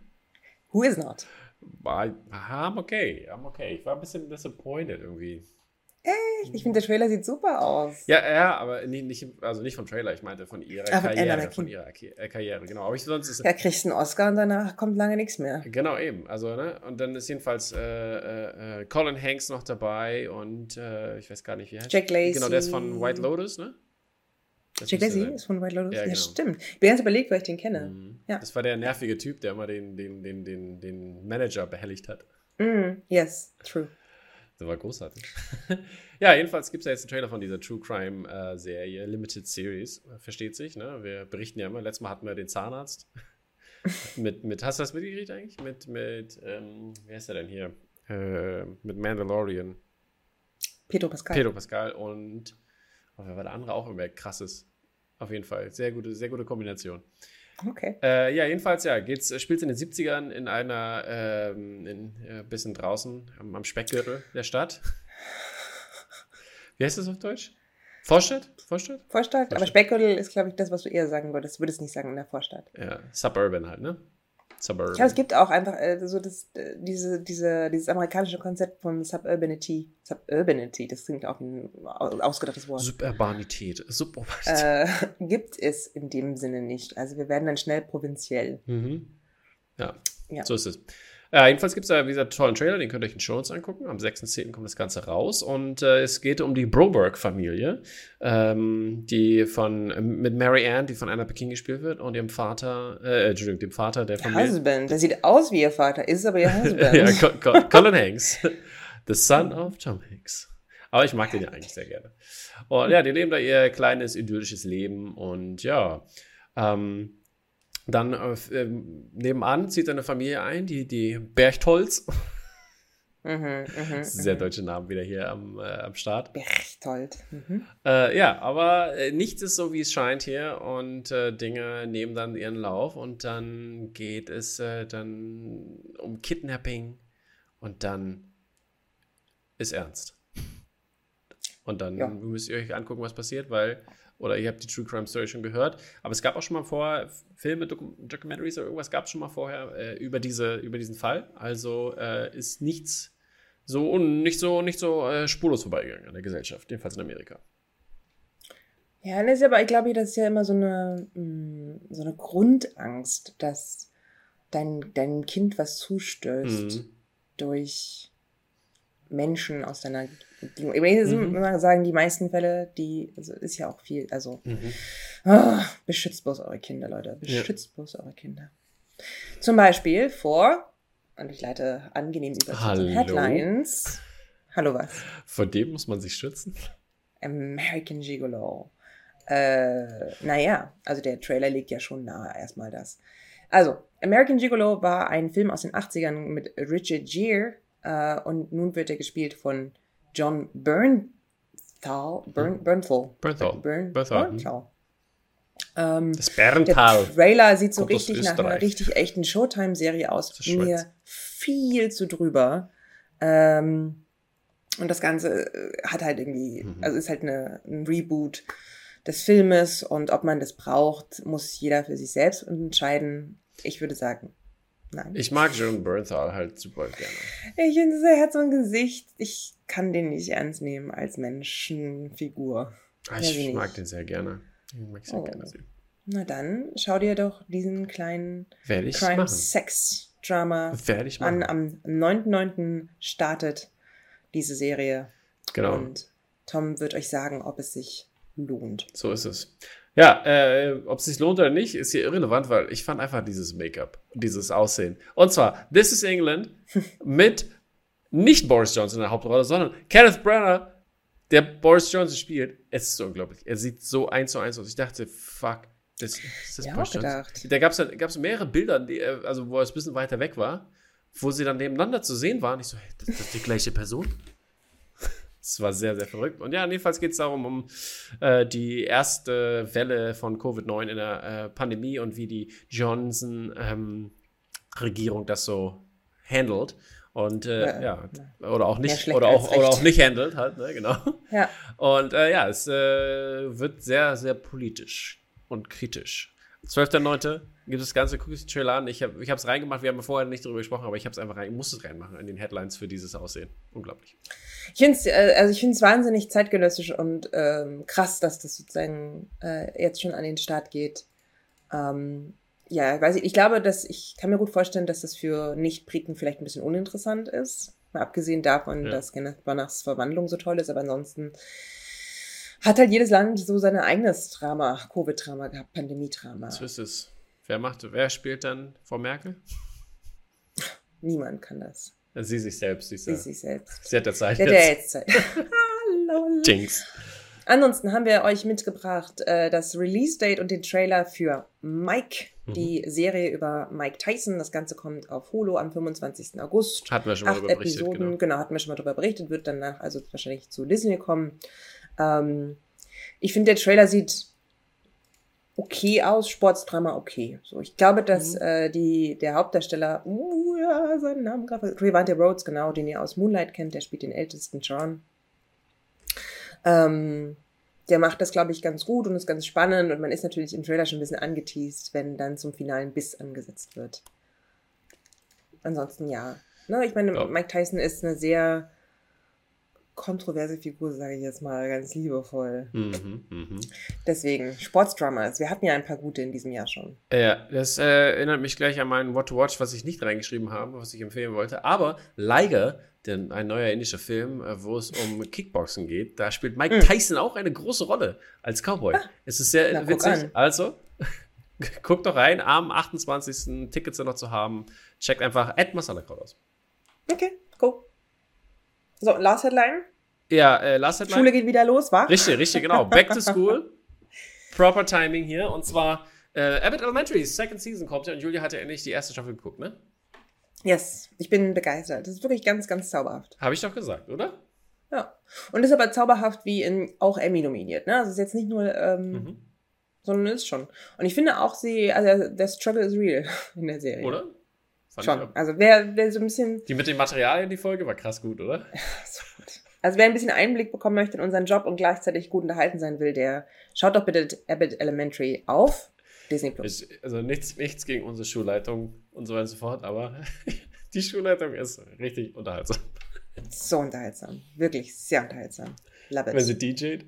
Who is not? War, I'm okay, I'm okay. Ich war ein bisschen disappointed irgendwie. Echt? Ich finde, der Trailer sieht super aus. Ja, ja, aber nicht, nicht, also nicht vom Trailer, ich meinte von ihrer Anna Karriere. Von ihrer Ki- äh, Karriere, genau. Aber ich, sonst ist Ja, kriegst einen Oscar und danach kommt lange nichts mehr. Genau, eben. Also, ne? Und dann ist jedenfalls äh, äh, äh, Colin Hanks noch dabei und äh, ich weiß gar nicht, wie heißt Jack Lacey. Genau, der ist von White Lotus, ne? Das Jack sein. ist von White Lotus? Ja, Ja, genau. stimmt. Ich bin ganz überlegt, weil ich den kenne. Mhm. Ja. Das war der nervige Typ, der immer den, den, den, den, den Manager behelligt hat. Mm, yes, true. Der war großartig. ja, jedenfalls gibt es ja jetzt einen Trailer von dieser True Crime äh, Serie, Limited Series. Versteht sich, ne? Wir berichten ja immer. Letztes Mal hatten wir den Zahnarzt. mit, mit, hast du das mitgekriegt eigentlich? Mit, mit, ähm, wer ist der denn hier? Äh, mit Mandalorian. Pedro Pascal. Pedro Pascal und oh, wer war der andere auch immer krasses. Auf jeden Fall. Sehr gute, sehr gute Kombination. Okay. Äh, ja, jedenfalls, ja, geht's, spielt in den 70ern in einer, ähm, in, äh, bisschen draußen am, am Speckgürtel der Stadt. Wie heißt das auf Deutsch? Vorstadt? Vorstadt? Vorstadt, aber Vorstadt. Speckgürtel ist, glaube ich, das, was du eher sagen würdest. Du würdest nicht sagen in der Vorstadt. Ja, Suburban halt, ne? Suburban. Ich glaube, es gibt auch einfach äh, so das, äh, diese, diese, dieses amerikanische Konzept von Suburbanity. Suburbanity, das klingt auch ein au- ausgedachtes Wort. Suburbanität. Suburbanität. Äh, gibt es in dem Sinne nicht. Also wir werden dann schnell provinziell. Mhm. Ja, Ja. so ist es. Ja, jedenfalls gibt es da dieser tollen Trailer, den könnt ihr euch in Show Notes angucken. Am 6.10. kommt das Ganze raus und äh, es geht um die Broberg-Familie, ähm, die von äh, mit Mary Ann, die von Anna Peking gespielt wird, und ihrem Vater, äh, Entschuldigung, dem Vater der Familie. Husband. Der sieht aus wie ihr Vater, ist aber ihr Husband. ja, Co Co Colin Hanks, the son of Tom Hanks. Aber ich mag den ja eigentlich sehr gerne. Und ja, die leben da ihr kleines idyllisches Leben und ja, ähm, dann äh, ähm, nebenan zieht eine Familie ein, die, die Berchtolz. mhm, mhm, Das ist ein sehr deutsche Namen wieder hier am, äh, am Start. Berchtold. Mhm. Äh, ja, aber äh, nichts ist so, wie es scheint hier und äh, Dinge nehmen dann ihren Lauf und dann geht es äh, dann um Kidnapping und dann ist ernst. Und dann Ja. müsst ihr euch angucken, was passiert, weil, oder ihr habt die True Crime Story schon gehört, aber es gab auch schon mal vorher Filme, Documentaries oder irgendwas gab es schon mal vorher äh, über, diese, über diesen Fall. Also äh, ist nichts so un, nicht so, nicht so äh, spurlos vorbeigegangen an der Gesellschaft, jedenfalls in Amerika. Ja, das ist aber, ich glaube, das ist ja immer so eine, mh, so eine Grundangst, dass dein, dein Kind was zustößt Mhm. durch Menschen aus deiner Umgebung. Will Mhm. immer sagen, die meisten Fälle, die, also ist ja auch viel, also Mhm. ah, beschützt bloß eure Kinder, Leute. Beschützt bloß eure Kinder. Zum Beispiel vor, und ich leite angenehm über zu unseren Headlines. Hallo was? Vor dem muss man sich schützen. American Gigolo. Äh, naja, also der Trailer legt ja schon nahe erstmal das. Also, American Gigolo war ein Film aus den 80ern mit Richard Gere äh, und nun wird er gespielt von John Bernthal. Bern, Bernthal. Bernthal. Bern, Bernthal, hm. Bernthal. Ähm, Das der Berntal. Trailer sieht so Kommt richtig nach einer richtig echten Showtime-Serie aus. Der. Mir viel zu drüber. Ähm, und das Ganze äh, hat halt irgendwie, Mhm. also ist halt eine, ein Reboot des Filmes und ob man das braucht, muss jeder für sich selbst entscheiden. Ich würde sagen, nein. Ich mag John Bernthal halt super gerne. Ich finde, er hat so ein Gesicht, ich kann den nicht ernst nehmen als Menschenfigur. Ah, Ich wie mag den sehr gerne. Ich mag sehr Oh. gerne sehen. Na dann, schau dir doch diesen kleinen ich. Crime-Sex-Drama ich an. Am 9.9. startet diese Serie. Genau. Und Tom wird euch sagen, ob es sich lohnt. So ist es. Ja, äh, ob es sich lohnt oder nicht, ist hier irrelevant, weil ich fand einfach dieses Make-up, dieses Aussehen. Und zwar This is England mit nicht Boris Johnson in der Hauptrolle, sondern Kenneth Branagh, der Boris Johnson spielt. Es ist so unglaublich. Er sieht so eins zu eins aus. Ich dachte, fuck, das, ist das Ja, Boris Johnson? gedacht. Da gab es mehrere Bilder, die, äh, also wo er ein bisschen weiter weg war, wo sie dann nebeneinander zu sehen waren. Ich so, hey, das, das ist die gleiche Person. Es war sehr, sehr verrückt. Und ja, jedenfalls geht es darum, um äh, die erste Welle von Covid-9 in der äh, Pandemie und wie die Johnson-Regierung das so handelt. Und äh, Ja, ja, oder auch nicht, oder auch, oder auch nicht handelt, halt, ne, genau. Ja, Und äh, ja, es äh, wird sehr, sehr politisch und kritisch. 12.9. gibt es ganze Cookies-Trailer an. Ich habe es reingemacht, wir haben vorher nicht darüber gesprochen, aber ich habe es einfach rein, ich muss es reinmachen in den Headlines für dieses Aussehen. Unglaublich. Ich finde es äh, also ich find's wahnsinnig zeitgenössisch und ähm, krass, dass das sozusagen äh, jetzt schon an den Start geht. Ähm, ja, weiß ich, ich glaube, dass ich kann mir gut vorstellen, dass das für Nicht-Briten vielleicht ein bisschen uninteressant ist. Mal abgesehen davon, ja. dass Kenneth Branaghs Verwandlung so toll ist, aber ansonsten hat halt jedes Land so sein eigenes Drama, Covid-Drama gehabt, Pandemie-Drama. So ist es. Wer macht, wer spielt dann Frau Merkel? Niemand kann das. Sie sich selbst. Sie, sie sich selbst. Sie hat der Zeit. Sie hat jetzt Zeit. Hallo. Jinx. Ansonsten haben wir euch mitgebracht äh, das Release-Date und den Trailer für Mike, mhm. die Serie über Mike Tyson. Das Ganze kommt auf Holo am 25. August. Hatten wir schon mal darüber berichtet. Episoden, genau. genau, hatten wir schon mal darüber berichtet, wird danach also wahrscheinlich zu Disney kommen. Ähm, ich finde, der Trailer sieht okay aus, Sportsdrama okay. So, ich glaube, dass mhm. äh, die, der Hauptdarsteller, uh, ja, seinen Namen gerade, Revante Rhodes, genau, den ihr aus Moonlight kennt, der spielt den ältesten John. Ähm, der macht das, glaube ich, ganz gut und ist ganz spannend und man ist natürlich im Trailer schon ein bisschen angeteased, wenn dann zum finalen Biss angesetzt wird. Ansonsten ja. Ne, ich meine, ja. Mike Tyson ist eine sehr kontroverse Figur, sage ich jetzt mal ganz liebevoll. Mhm, mh. Deswegen, Sportsdramas. Wir hatten ja ein paar gute in diesem Jahr schon. Ja, das äh, erinnert mich gleich an meinen What to Watch, was ich nicht reingeschrieben habe, was ich empfehlen wollte. Aber Liger, denn ein neuer indischer Film, äh, wo es um Kickboxen geht, da spielt Mike mhm. Tyson auch eine große Rolle als Cowboy. Ah, es ist sehr witzig. Also, guckt doch rein, am 28. Tickets sind noch zu haben. Checkt einfach Ed Masala aus. Okay. So, Last Headline. Ja, äh, Last Headline. Schule geht wieder los, wa? Richtig, richtig, genau. Back to School. Proper Timing hier. Und zwar äh, Abbott Elementary, Second Season kommt ja und Julia hat ja endlich die erste Staffel geguckt, ne? Yes, ich bin begeistert. Das ist wirklich ganz, ganz zauberhaft. Habe ich doch gesagt, oder? Ja. Und ist aber zauberhaft wie in auch Emmy nominiert, ne? Also ist jetzt nicht nur, ähm, mhm. sondern ist schon. Und ich finde auch sie, also der Struggle is real in der Serie. Oder? Schon. Also wer, wer so ein bisschen. Die mit den Materialien, die Folge, war krass gut, oder? so gut. Also wer ein bisschen Einblick bekommen möchte in unseren Job und gleichzeitig gut unterhalten sein will, der schaut doch bitte Abbott Elementary auf Disney Plus. Also nichts, nichts gegen unsere Schulleitung und so weiter und so fort, aber die Schulleitung ist richtig unterhaltsam. So unterhaltsam. Wirklich sehr unterhaltsam. Love it. Wenn sie DJt.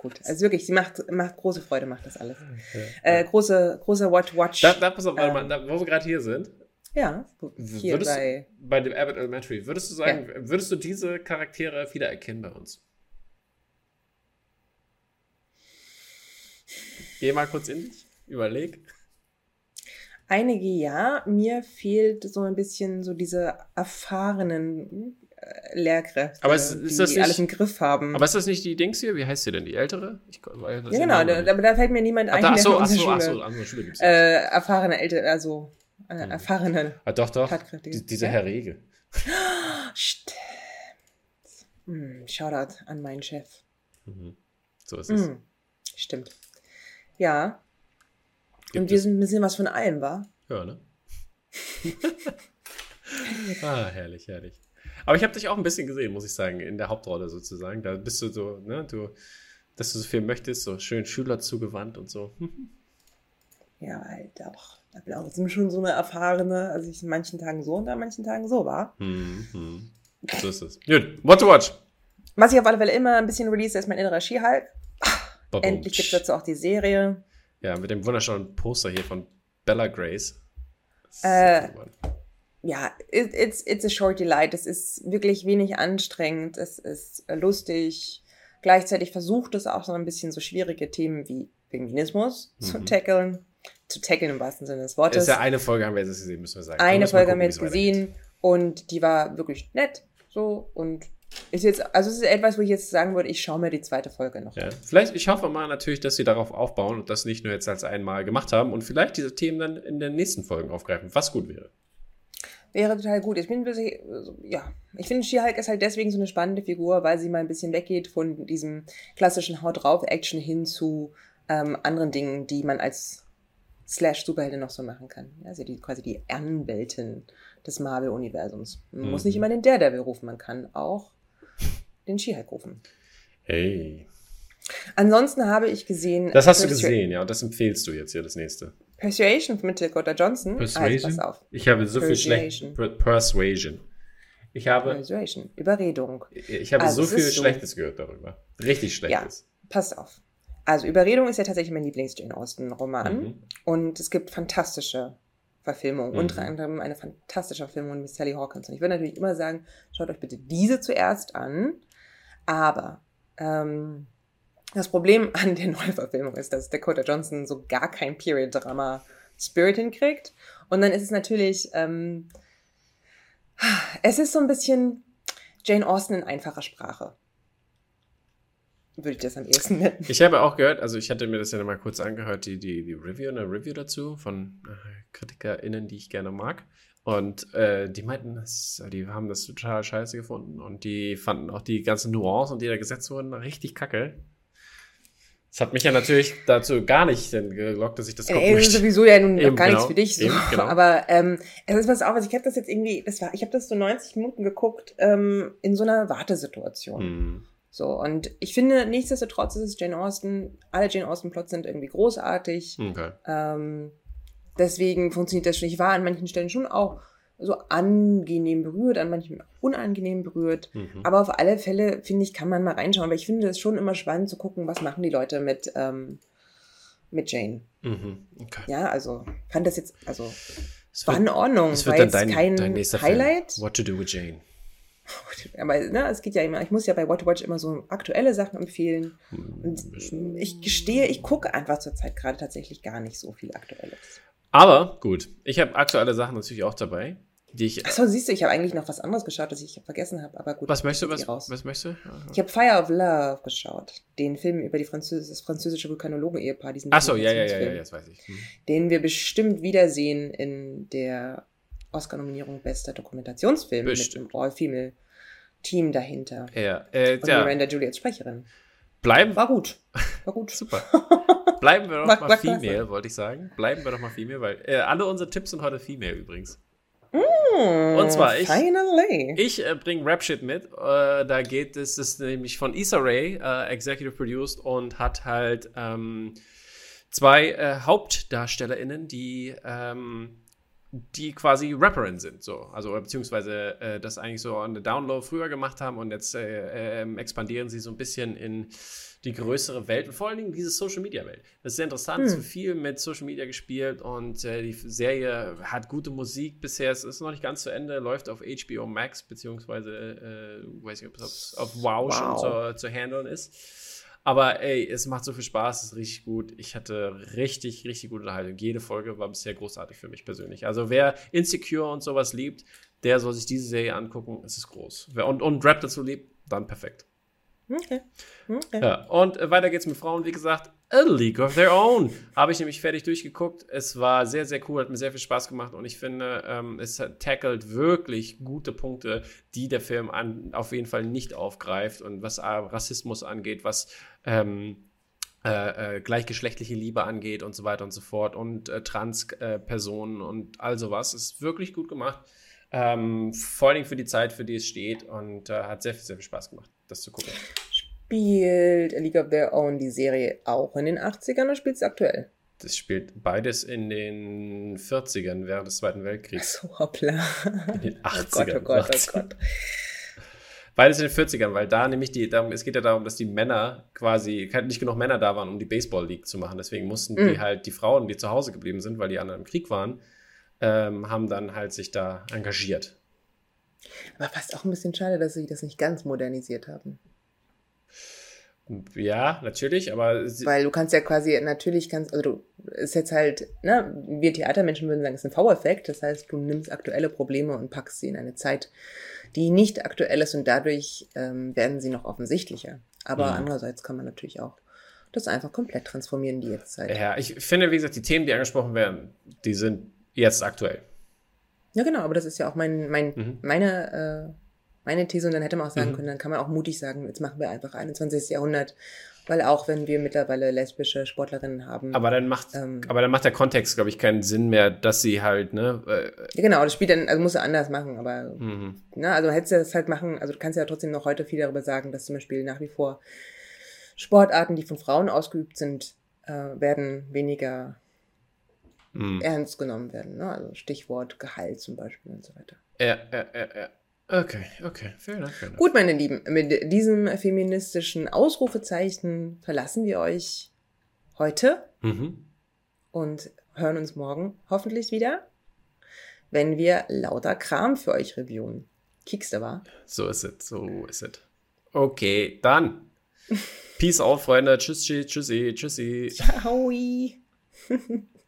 Gut. Also wirklich, sie macht, macht große Freude, macht das alles. Ja, äh, große, große Watch Watch. Da, da pass auf, ähm, mal, da, wo wir gerade hier sind. Ja, hier würdest bei, bei dem Abbott Elementary, würdest du sagen, ja. würdest du diese Charaktere wieder erkennen bei uns? Geh mal kurz in dich, überleg. Einige ja, mir fehlt so ein bisschen so diese erfahrenen Lehrkräfte, aber ist, ist die nicht, alles im Griff haben. Aber ist das nicht die Dings hier? Wie heißt sie denn? Die ältere? Ich, ja, genau, da, aber da fällt mir niemand ein, ach, der so, in unserer ach so, Schule, ach so, Schule gibt's äh, erfahrene Ältere, also äh, hm. erfahrene ah, Doch, doch, die, dieser ja? Herr Rege. Stimmt. Hm, Shoutout an meinen Chef. Mhm. So ist es. Hm. Stimmt. Ja. Gibt Und wir sind ein bisschen was von allem, war? Ja, ne? ah, herrlich, herrlich. Aber ich habe dich auch ein bisschen gesehen, muss ich sagen, in der Hauptrolle sozusagen. Da bist du so, ne, du, dass du so viel möchtest, so schön Schüler zugewandt und so. ja, halt auch. Da bin auch schon so eine erfahrene, also ich in manchen Tagen so und an manchen Tagen so war. Hm, hm. So ist es. Gut, what to watch? Was ich auf alle Fälle immer ein bisschen release, ist mein innerer Skihulk. Endlich gibt es dazu auch die Serie. Ja, mit dem wunderschönen Poster hier von Bella Grace. Äh, ja, it, it's, it's a short delight. Es ist wirklich wenig anstrengend. Es ist lustig. Gleichzeitig versucht es auch so ein bisschen so schwierige Themen wie Feminismus mhm. zu tackeln. Zu tackeln im wahrsten Sinne des Wortes. Das ist ja eine Folge haben wir jetzt gesehen, müssen wir sagen. Eine Folge haben wir jetzt gesehen und die war wirklich nett. So und ist jetzt, also es ist etwas, wo ich jetzt sagen würde, ich schaue mir die zweite Folge noch ja. an. Vielleicht, ich hoffe mal natürlich, dass sie darauf aufbauen und das nicht nur jetzt als einmal gemacht haben und vielleicht diese Themen dann in den nächsten Folgen aufgreifen, was gut wäre. Wäre total gut. Ich bin ja, ich finde She-Hulk ist halt deswegen so eine spannende Figur, weil sie mal ein bisschen weggeht von diesem klassischen Haut drauf Action hin zu ähm, anderen Dingen, die man als Slash Superheldi noch so machen kann. Also die quasi die Anwältin des Marvel Universums. Man mhm. muss nicht mhm. immer den Daredevil rufen, man kann auch den She-Hulk rufen. Hey. Ansonsten habe ich gesehen. Das hast du gesehen, ja, und das empfehlst du jetzt hier, das nächste. Persuasion mit Dakota Johnson. Persuasion? Also, pass auf. Ich habe so viel schlecht. Persuasion. Ich habe. Persuasion. Überredung. Ich habe also, so viel Schlechtes so. gehört darüber. Richtig Schlechtes. Ja, passt auf. Also Überredung ist ja tatsächlich mein Lieblings-Jane Austen-Roman. Mhm. Und es gibt fantastische Verfilmungen. Mhm. Unter anderem eine fantastische Verfilmung mit Sally Hawkins. Und ich würde natürlich immer sagen, schaut euch bitte diese zuerst an. Aber ähm, das Problem an der Neuverfilmung ist, dass Dakota Johnson so gar kein Period-Drama-Spirit hinkriegt. Und dann ist es natürlich, ähm, es ist so ein bisschen Jane Austen in einfacher Sprache. Würde ich das am ehesten nennen. Ich habe auch gehört, also ich hatte mir das ja mal kurz angehört, die, die, die Review, eine Review dazu von äh, KritikerInnen, die ich gerne mag. Und äh, die meinten, das, die haben das total scheiße gefunden und die fanden auch die ganzen Nuancen, die da gesetzt wurden, richtig kacke. Das hat mich ja natürlich dazu gar nicht gelockt, dass ich das gucken möchte. sowieso ja nun Eben, gar genau. nichts für dich. So. Eben, genau. Aber ähm, es ist was auch, also ich habe das jetzt irgendwie, das war, ich habe das so 90 Minuten geguckt ähm, in so einer Wartesituation. Hm. So, und ich finde, nichtsdestotrotz ist es Jane Austen, alle Jane Austen-Plots sind irgendwie großartig. Okay. Ähm, deswegen funktioniert das schon. Ich war an manchen Stellen schon auch so angenehm berührt, an manchen unangenehm berührt. Mhm. Aber auf alle Fälle, finde ich, kann man mal reinschauen. Aber ich finde es schon immer spannend zu gucken, was machen die Leute mit, ähm, mit Jane. Mhm. Okay. Ja, also fand das jetzt, also es war wird, in Ordnung. Es wird dann dein, kein dein nächster Highlight. Film. What to do with Jane. Aber ne, es geht ja immer, ich muss ja bei What to Watch immer so aktuelle Sachen empfehlen. Und ich gestehe, ich gucke einfach zurzeit gerade tatsächlich gar nicht so viel Aktuelles. Aber gut, ich habe aktuelle Sachen natürlich auch dabei. Die ich, Achso, siehst du, ich habe eigentlich noch was anderes geschaut, das ich vergessen habe, aber gut. Was möchtest du? Was, was möchtest du? Ich habe Fire of Love geschaut. Den Film über die Französ das französische Vulkanologen-Ehepaar. Achso, ja, ja, ja, ja, das weiß ich. Hm. Den wir bestimmt wiedersehen in der Oscar-Nominierung Bester Dokumentationsfilm bestimmt. mit dem All-Female-Team dahinter. Ja, äh, Und ja. Miranda Juliet Sprecherin. Bleiben. War gut. War gut. Super. Bleiben wir doch mal, mal Female, wollte ich sagen. Bleiben wir doch mal Female, weil äh, alle unsere Tipps sind heute Female übrigens. Und zwar, ich, ich äh, bringe Rap-Shit mit. Äh, da geht es, das ist nämlich von Issa Rae, äh, Executive Produced, und hat halt ähm, zwei äh, HauptdarstellerInnen, die, ähm, die quasi Rapperin sind. So. Also, beziehungsweise äh, das eigentlich so on the Download früher gemacht haben und jetzt äh, ähm, expandieren sie so ein bisschen in die größere Welt und vor allen Dingen diese Social Media Welt. Das ist sehr interessant. Hm. Es wird viel mit Social Media gespielt und äh, die Serie hat gute Musik bisher. Es ist noch nicht ganz zu Ende, läuft auf HBO Max, beziehungsweise, äh, weiß nicht, ob es auf, wow, wow, schon zu, zu handeln ist. Aber ey, es macht so viel Spaß, es ist richtig gut. Ich hatte richtig, richtig gute Unterhaltung. Jede Folge war bisher großartig für mich persönlich. Also wer Insecure und sowas liebt, der soll sich diese Serie angucken. Es ist groß. Und, und Rap dazu liebt, dann perfekt. Okay. okay. Ja, und äh, weiter geht's mit Frauen, wie gesagt, A League of Their Own. Habe ich nämlich fertig durchgeguckt. Es war sehr, sehr cool, hat mir sehr viel Spaß gemacht und ich finde, ähm, es tackelt wirklich gute Punkte, die der Film an, auf jeden Fall nicht aufgreift und was äh, Rassismus angeht, was ähm, äh, äh, gleichgeschlechtliche Liebe angeht und so weiter und so fort und äh, Trans-Personen und all sowas. Ist wirklich gut gemacht. Ähm, vor allem für die Zeit, für die es steht und äh, hat sehr, sehr viel Spaß gemacht das zu gucken. Spielt A League of Their Own die Serie auch in den 80ern oder spielt es aktuell? Das spielt beides in den 40ern während des Zweiten Weltkriegs. So, hoppla. In den 80ern. Oh Gott, oh Gott, oh Gott. Beides in den 40ern, weil da nämlich die, darum, es geht ja darum, dass die Männer quasi, nicht genug Männer da waren, um die Baseball League zu machen. Deswegen mussten mm. die halt, die Frauen, die zu Hause geblieben sind, weil die anderen im Krieg waren, ähm, haben dann halt sich da engagiert. Aber fast auch ein bisschen schade, dass sie das nicht ganz modernisiert haben. Ja, natürlich, aber. Weil du kannst ja quasi, natürlich kannst, also du, ist jetzt halt, ne, wir Theatermenschen würden sagen, es ist ein V-Effekt. Das heißt, du nimmst aktuelle Probleme und packst sie in eine Zeit, die nicht aktuell ist und dadurch ähm, werden sie noch offensichtlicher. Aber mhm. andererseits kann man natürlich auch das einfach komplett transformieren, die Jetztzeit. Ja, ich finde, wie gesagt, die Themen, die angesprochen werden, die sind jetzt aktuell. Ja, genau, aber das ist ja auch mein, mein, mhm. meine, äh, meine These und dann hätte man auch sagen mhm. können, dann kann man auch mutig sagen, jetzt machen wir einfach 21. Jahrhundert, weil auch wenn wir mittlerweile lesbische Sportlerinnen haben. Aber dann macht, ähm, aber dann macht der Kontext, glaube ich, keinen Sinn mehr, dass sie halt, ne? Äh, ja, genau, das spielt dann, also muss er anders machen, aber, mhm. ne, also hättest du das halt machen, also du kannst ja trotzdem noch heute viel darüber sagen, dass zum Beispiel nach wie vor Sportarten, die von Frauen ausgeübt sind, äh, werden weniger Hm. ernst genommen werden. Ne? Also Stichwort Gehalt zum Beispiel und so weiter. Ja, ja, ja, ja. Okay, okay. Fair enough, fair enough. Gut, meine Lieben, mit diesem feministischen Ausrufezeichen verlassen wir euch heute Mhm. und hören uns morgen hoffentlich wieder, wenn wir lauter Kram für euch reviewen. Kiekste war. So ist es, so ist es. Okay, dann. Peace out, Freunde. Tschüssi, tschüssi, tschüssi. Ciao.